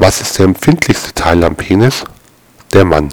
Was ist der empfindlichste Teil am Penis? Der Mann.